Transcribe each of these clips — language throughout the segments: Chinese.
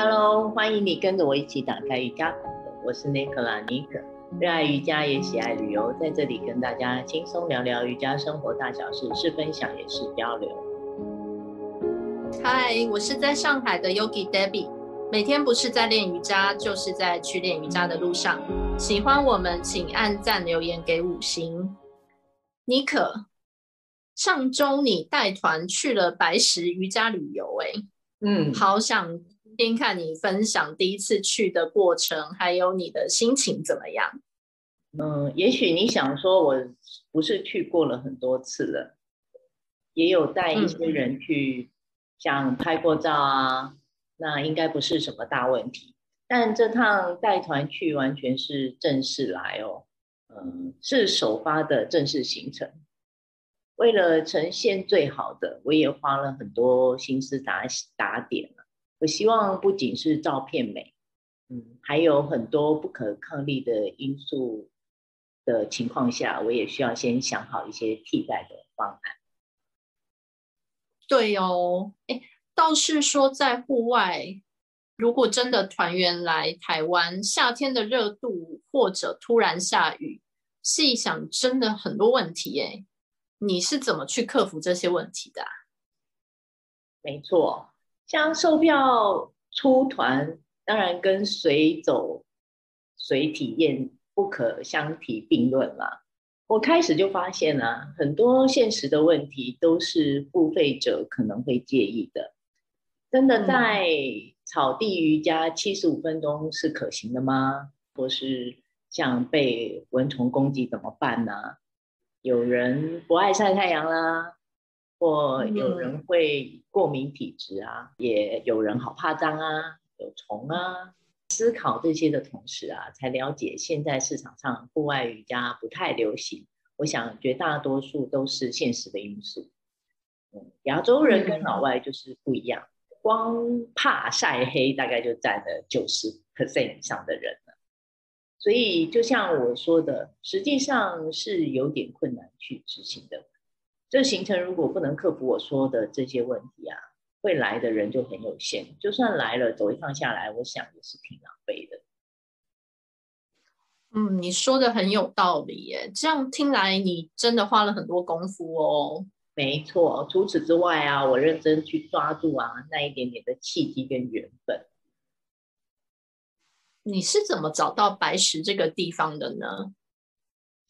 Hello，欢迎你跟着我一起打开瑜伽我是妮可拉妮可，热爱瑜伽也喜爱旅游，在这里跟大家轻松聊聊瑜伽生活大小事，是分享也是交流。嗨，我是在上海的 Yogi Debbie，每天不是在练瑜伽，就是在去练瑜伽的路上。喜欢我们，请按赞留言给五星。妮可，上周你带团去了白石瑜伽旅游，欸，哎，嗯，好想。听看你分享第一次去的过程，还有你的心情怎么样？嗯，也许你想说，我不是去过了很多次了，也有带一些人去，像拍过照啊，嗯、那应该不是什么大问题。但这趟带团去完全是正式来哦，嗯，是首发的正式行程。为了呈现最好的，我也花了很多心思打打点。我希望不仅是照片美，嗯，还有很多不可抗力的因素的情况下，我也需要先想好一些替代的方案。对哦，哎，倒是说在户外，如果真的团员来台湾，夏天的热度或者突然下雨，细想真的很多问题哎，你是怎么去克服这些问题的啊？没错。像售票出团，当然跟随走随体验不可相提并论啦。我开始就发现啊，很多现实的问题都是付费者可能会介意的。真的在草地瑜伽七十五分钟是可行的吗？或是像被蚊虫攻击怎么办呢？有人不爱晒太阳啦。或有人会过敏体质啊，也有人好怕脏啊，有虫啊。思考这些的同时啊，才了解现在市场上户外瑜伽不太流行。我想绝大多数都是现实的因素。嗯，亚洲人跟老外就是不一样，光怕晒黑大概就占了九十 percent 以上的人了。所以就像我说的，实际上是有点困难去执行的。这行程如果不能克服我说的这些问题啊，会来的人就很有限。就算来了，走一趟下来，我想也是挺狼狈的。嗯，你说的很有道理耶。这样听来，你真的花了很多功夫哦。没错，除此之外啊，我认真去抓住啊那一点点的契机跟缘分。你是怎么找到白石这个地方的呢？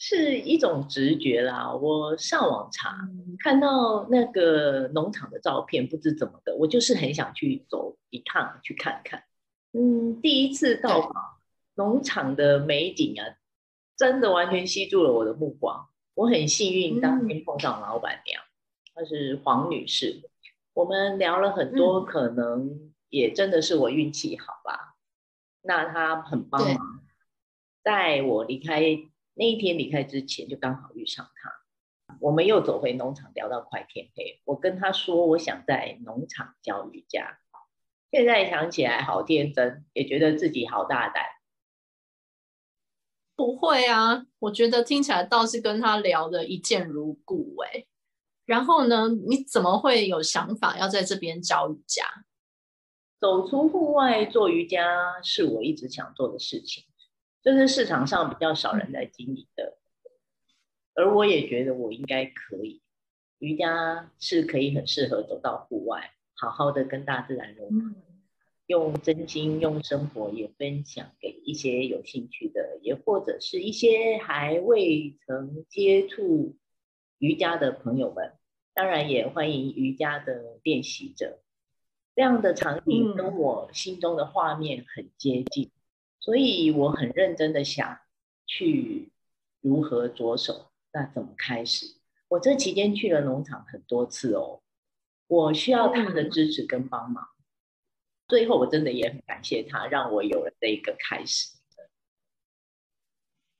是一种直觉啦。我上网查，看到那个农场的照片，不知怎么的，我就是很想去走一趟，去看看。嗯，第一次到访农场的美景啊，真的完全吸住了我的目光。我很幸运，当天碰上老板娘，她是黄女士。我们聊了很多，可能也真的是我运气好吧。那她很帮忙，在我离开。那一天离开之前，就刚好遇上他。我们又走回农场，聊到快天黑。我跟他说，我想在农场教瑜伽。现在想起来，好天真，也觉得自己好大胆。不会啊，我觉得听起来倒是跟他聊的一见如故哎。然后呢，你怎么会有想法要在这边教瑜伽？走出户外做瑜伽是我一直想做的事情。这是市场上比较少人在经营的，而我也觉得我应该可以。瑜伽是可以很适合走到户外，好好的跟大自然融合，用真心、用生活也分享给一些有兴趣的，也或者是一些还未曾接触瑜伽的朋友们。当然，也欢迎瑜伽的练习者。这样的场景跟我心中的画面很接近。所以我很认真的想去如何着手，那怎么开始？我这期间去了农场很多次哦，我需要他的支持跟帮忙。最后我真的也很感谢他，让我有了这一个开始。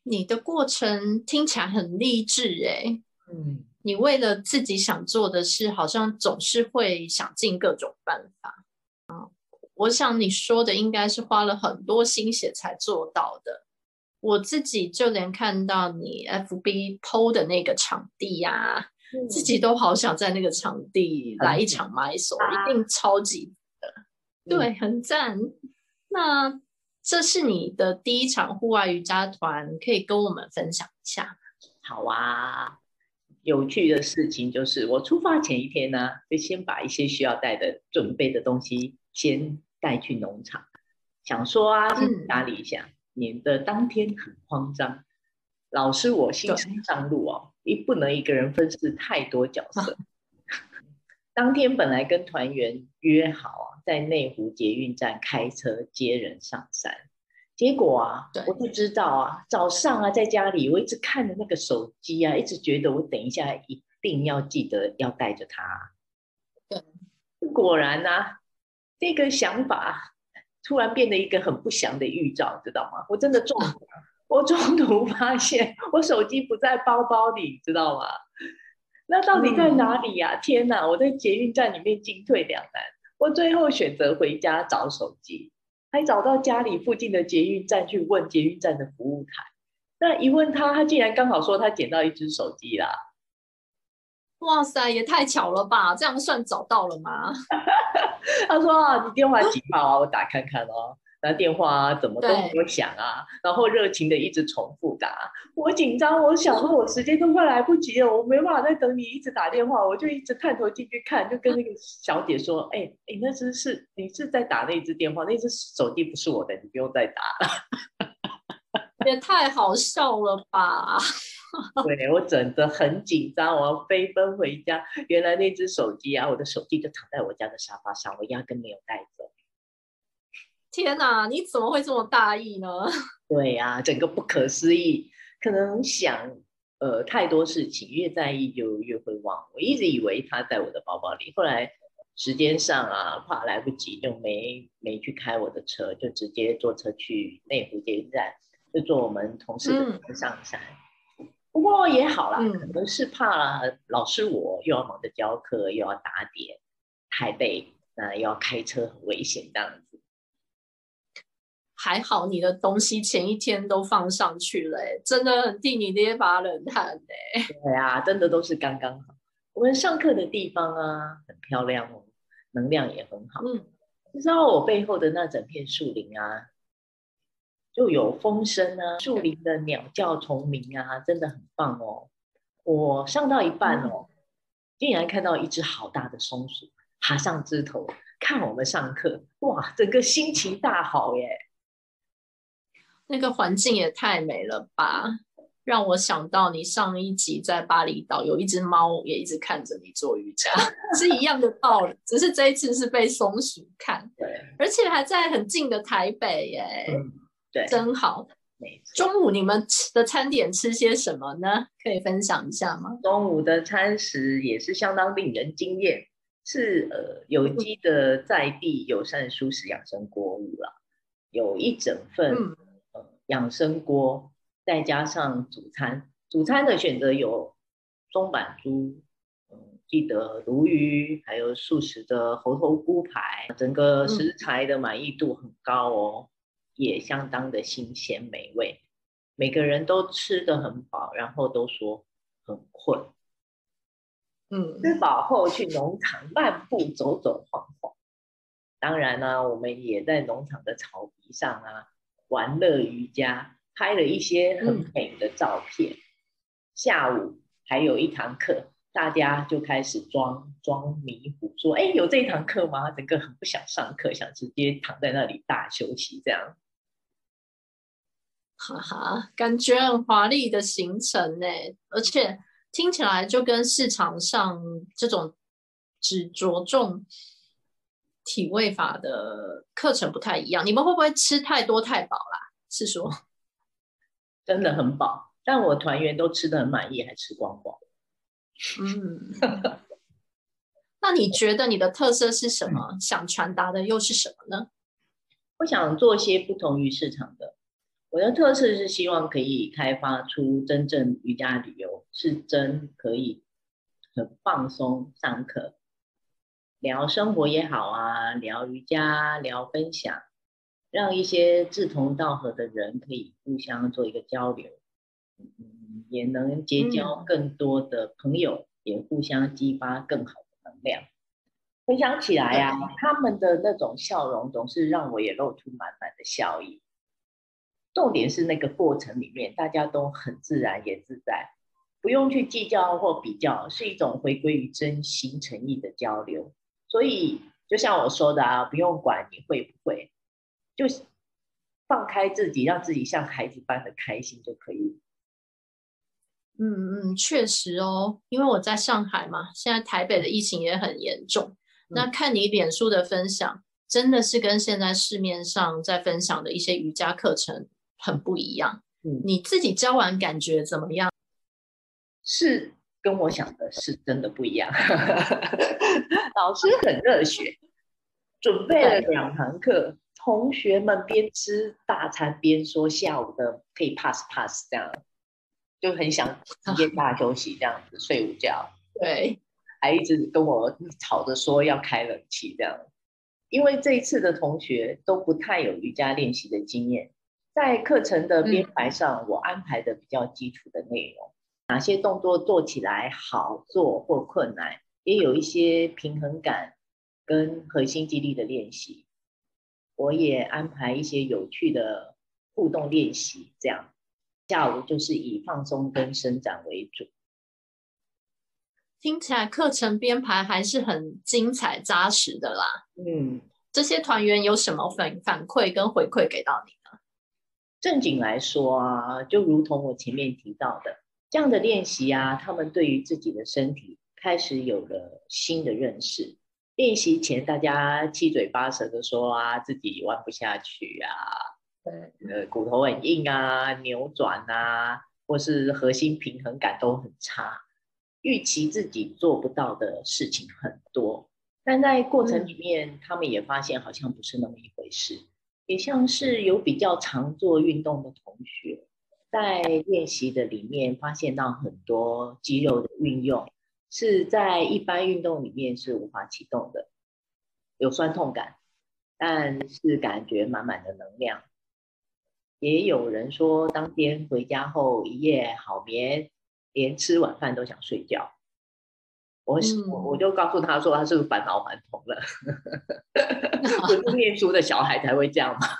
你的过程听起来很励志诶。嗯，你为了自己想做的事，好像总是会想尽各种办法。我想你说的应该是花了很多心血才做到的。我自己就连看到你 FB PO 的那个场地呀、啊，嗯、自己都好想在那个场地来一场 Mysore，一定超级的。对，很赞。那这是你的第一场户外瑜伽团，可以跟我们分享一下？好啊，有趣的事情就是，我出发前一天呢，就先把一些需要带的、准备的东西先带去农场，想说啊，先打理一下，免得当天很慌张。老师，我新生上路哦，一不能一个人分饰太多角色。当天本来跟团员约好啊，在内湖捷运站开车接人上山。结果啊，我不知道啊，早上啊，在家里我一直看着那个手机啊，一直觉得我等一下一定要记得要带着它。对，果然啊，这个想法突然变得一个很不祥的预兆，知道吗？我真的中了，我中途发现我手机不在包包里，知道吗？那到底在哪里呀？啊？天哪，我在捷运站里面进退两难，我最后选择回家找手机。还找到家里附近的捷运站去问捷运站的服务台，那一问他，他竟然刚好说他捡到一只手机啦！哇塞，也太巧了吧！这样算找到了吗？他说啊，你电话几号啊？我打看看哦。那电话啊，怎么都没有响啊，然后热情的一直重复打，我紧张，我想说我时间都快来不及了，我没办法再等你一直打电话，我就一直探头进去看，就跟那个小姐说，哎、欸、哎、欸，那只是你是在打那只电话，那只手机不是我的，你不用再打了。也太好笑了吧！对，我真的很紧张，我要飞奔回家，原来那只手机啊，我的手机就躺在我家的沙发上，我压根没有带走。天哪，你怎么会这么大意呢？对呀、啊，整个不可思议。可能想呃太多事情，越在意就越会忘。我一直以为他在我的包包里，后来时间上啊怕来不及，就没没去开我的车，就直接坐车去内湖捷运站，就坐我们同事的车上山。嗯、不过也好啦，可能是怕老师我又要忙着教课，又要打点，台北，那又要开车很危险这样子。还好你的东西前一天都放上去了，真的很替你捏把冷汗哎。对啊，真的都是刚刚好。我们上课的地方啊，很漂亮哦，能量也很好。嗯，你知道我背后的那整片树林啊，就有风声啊，树林的鸟叫虫鸣啊，真的很棒哦。我上到一半哦，嗯、竟然看到一只好大的松鼠爬上枝头看我们上课，哇，整个心情大好耶。那个环境也太美了吧，让我想到你上一集在巴厘岛有一只猫也一直看着你做瑜伽，是一样的道理，只是这一次是被松鼠看，对，而且还在很近的台北耶，嗯、对，真好。中午你们吃的餐点吃些什么呢？可以分享一下吗？中午的餐食也是相当令人惊艳，是呃有机的在地友善素食养生锅物了，有一整份。嗯养生锅，再加上主餐。主餐的选择有松板猪，嗯，记得鲈鱼，还有素食的猴头菇排，整个食材的满意度很高哦，嗯、也相当的新鲜美味。每个人都吃得很饱，然后都说很困。嗯，吃饱后去农场漫步走走晃晃。当然呢、啊，我们也在农场的草皮上啊。玩乐瑜伽，拍了一些很美的照片。嗯、下午还有一堂课，大家就开始装装迷糊，说：“哎，有这一堂课吗？”整个很不想上课，想直接躺在那里大休息，这样。哈哈，感觉很华丽的行程呢，而且听起来就跟市场上这种只着重。体位法的课程不太一样，你们会不会吃太多太饱啦？是说 真的很饱，但我团员都吃的很满意，还吃光光。嗯，那你觉得你的特色是什么？嗯、想传达的又是什么呢？我想做些不同于市场的。我的特色是希望可以开发出真正瑜伽旅游，是真可以很放松上课。聊生活也好啊，聊瑜伽，聊分享，让一些志同道合的人可以互相做一个交流，嗯，也能结交更多的朋友，嗯、也互相激发更好的能量。回想起来呀、啊，他们的那种笑容总是让我也露出满满的笑意。重点是那个过程里面，大家都很自然也自在，不用去计较或比较，是一种回归于真心诚意的交流。所以，就像我说的啊，不用管你会不会，就放开自己，让自己像孩子般的开心就可以。嗯嗯，确实哦，因为我在上海嘛，现在台北的疫情也很严重。嗯、那看你脸书的分享，真的是跟现在市面上在分享的一些瑜伽课程。很不一样，嗯，你自己教完感觉怎么样？是跟我想的是真的不一样。老师很热血，准备了两堂课，同学们边吃大餐边说下午的可以 pass pass 这样，就很想直接大休息这样子睡午觉。对，还一直跟我吵着说要开冷气这样，因为这一次的同学都不太有瑜伽练习的经验。在课程的编排上，我安排的比较基础的内容，哪些动作做起来好做或困难，也有一些平衡感跟核心肌力的练习。我也安排一些有趣的互动练习，这样下午就是以放松跟伸展为主。听起来课程编排还是很精彩扎实的啦。嗯，这些团员有什么反反馈跟回馈给到你？正经来说啊，就如同我前面提到的，这样的练习啊，他们对于自己的身体开始有了新的认识。练习前，大家七嘴八舌的说啊，自己弯不下去啊，呃，骨头很硬啊，扭转啊，或是核心平衡感都很差，预期自己做不到的事情很多。但在过程里面，嗯、他们也发现好像不是那么一回事。也像是有比较常做运动的同学，在练习的里面发现到很多肌肉的运用是在一般运动里面是无法启动的，有酸痛感，但是感觉满满的能量。也有人说，当天回家后一夜好眠，连吃晚饭都想睡觉。我、嗯、我就告诉他说，他是不是返老还童了？不是念书的小孩才会这样吗？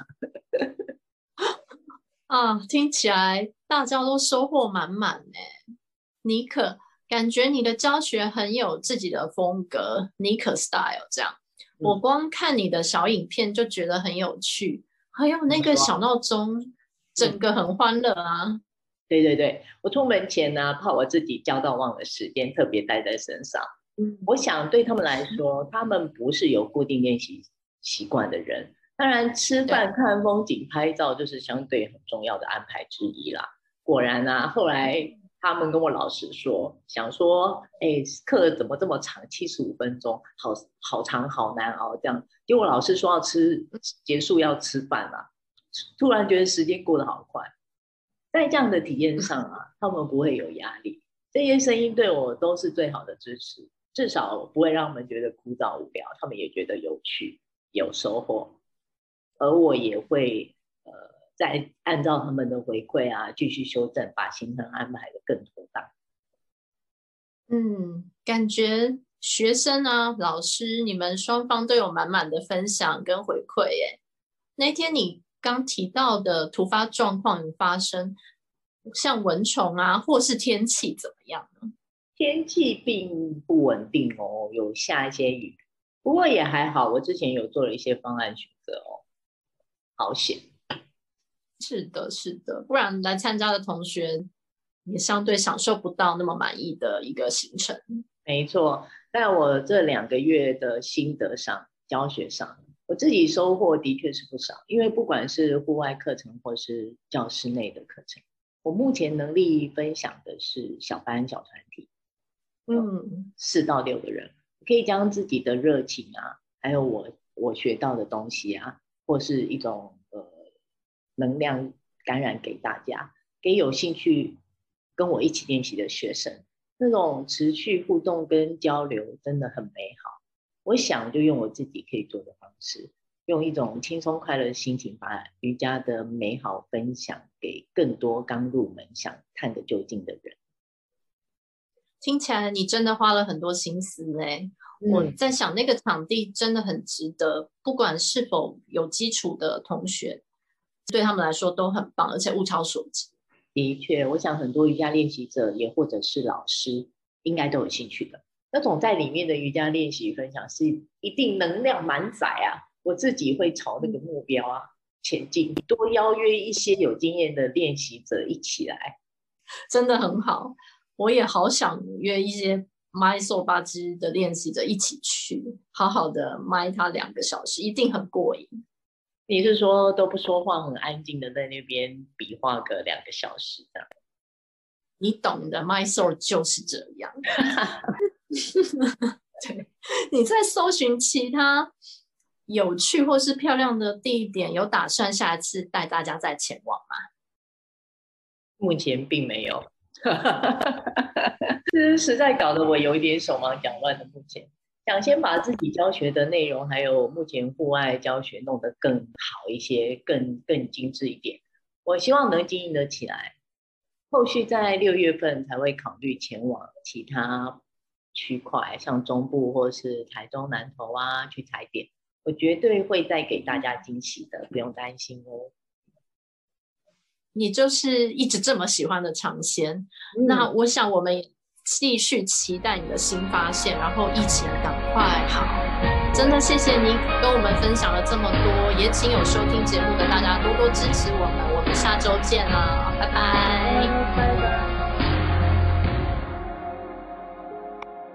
啊，听起来大家都收获满满呢。尼可，感觉你的教学很有自己的风格，尼可 style 这样。我光看你的小影片就觉得很有趣，还有那个小闹钟，整个很欢乐啊。对对对，我出门前呢，怕我自己交到忘的时间，特别带在身上。嗯，我想对他们来说，他们不是有固定练习习惯的人。当然，吃饭、看风景、拍照就是相对很重要的安排之一啦。果然啊，后来他们跟我老师说，想说，哎，课怎么这么长，七十五分钟，好好长，好难熬这样。结果老师说要吃，结束要吃饭了，突然觉得时间过得好快。在这样的体验上啊，他们不会有压力。这些声音对我都是最好的支持，至少不会让他们觉得枯燥无聊，他们也觉得有趣、有收获。而我也会呃，再按照他们的回馈啊，继续修正，把行程安排的更妥当。嗯，感觉学生啊、老师，你们双方都有满满的分享跟回馈耶。那天你。刚提到的突发状况发生，像蚊虫啊，或是天气怎么样呢？天气并不稳定哦，有下一些雨，不过也还好。我之前有做了一些方案选择哦，好险。是的，是的，不然来参加的同学也相对享受不到那么满意的一个行程。没错，在我这两个月的心得上，教学上。我自己收获的确是不少，因为不管是户外课程或是教室内的课程，我目前能力分享的是小班小团体，嗯，四到六个人，可以将自己的热情啊，还有我我学到的东西啊，或是一种呃能量感染给大家，给有兴趣跟我一起练习的学生，那种持续互动跟交流真的很美好。我想就用我自己可以做的方式，用一种轻松快乐的心情，把瑜伽的美好分享给更多刚入门想探个究竟的人。听起来你真的花了很多心思嘞。嗯、我在想，那个场地真的很值得，不管是否有基础的同学，对他们来说都很棒，而且物超所值。的确，我想很多瑜伽练习者也或者是老师，应该都有兴趣的。那种在里面的瑜伽练习分享是一定能量满载啊！我自己会朝那个目标啊前进，多邀约一些有经验的练习者一起来，真的很好。我也好想约一些 Mysore 八支的练习者一起去，好好的 My 他两个小时，一定很过瘾。你是说都不说话，很安静的在那边比划个两个小时这样？你懂的，Mysore 就是这样。对，你在搜寻其他有趣或是漂亮的地点，有打算下一次带大家再前往吗？目前并没有，这实在搞得我有一点手忙脚乱的。目前。想先把自己教学的内容，还有目前户外教学弄得更好一些，更更精致一点。我希望能经营得起来。后续在六月份才会考虑前往其他区块，像中部或是台中南投啊去踩点。我绝对会再给大家惊喜的，不用担心哦。你就是一直这么喜欢的尝鲜，嗯、那我想我们。继续期待你的新发现，然后一起赶快好。真的谢谢你跟我们分享了这么多，也请有收听节目的大家多多支持我们。我们下周见啦，拜拜。拜拜。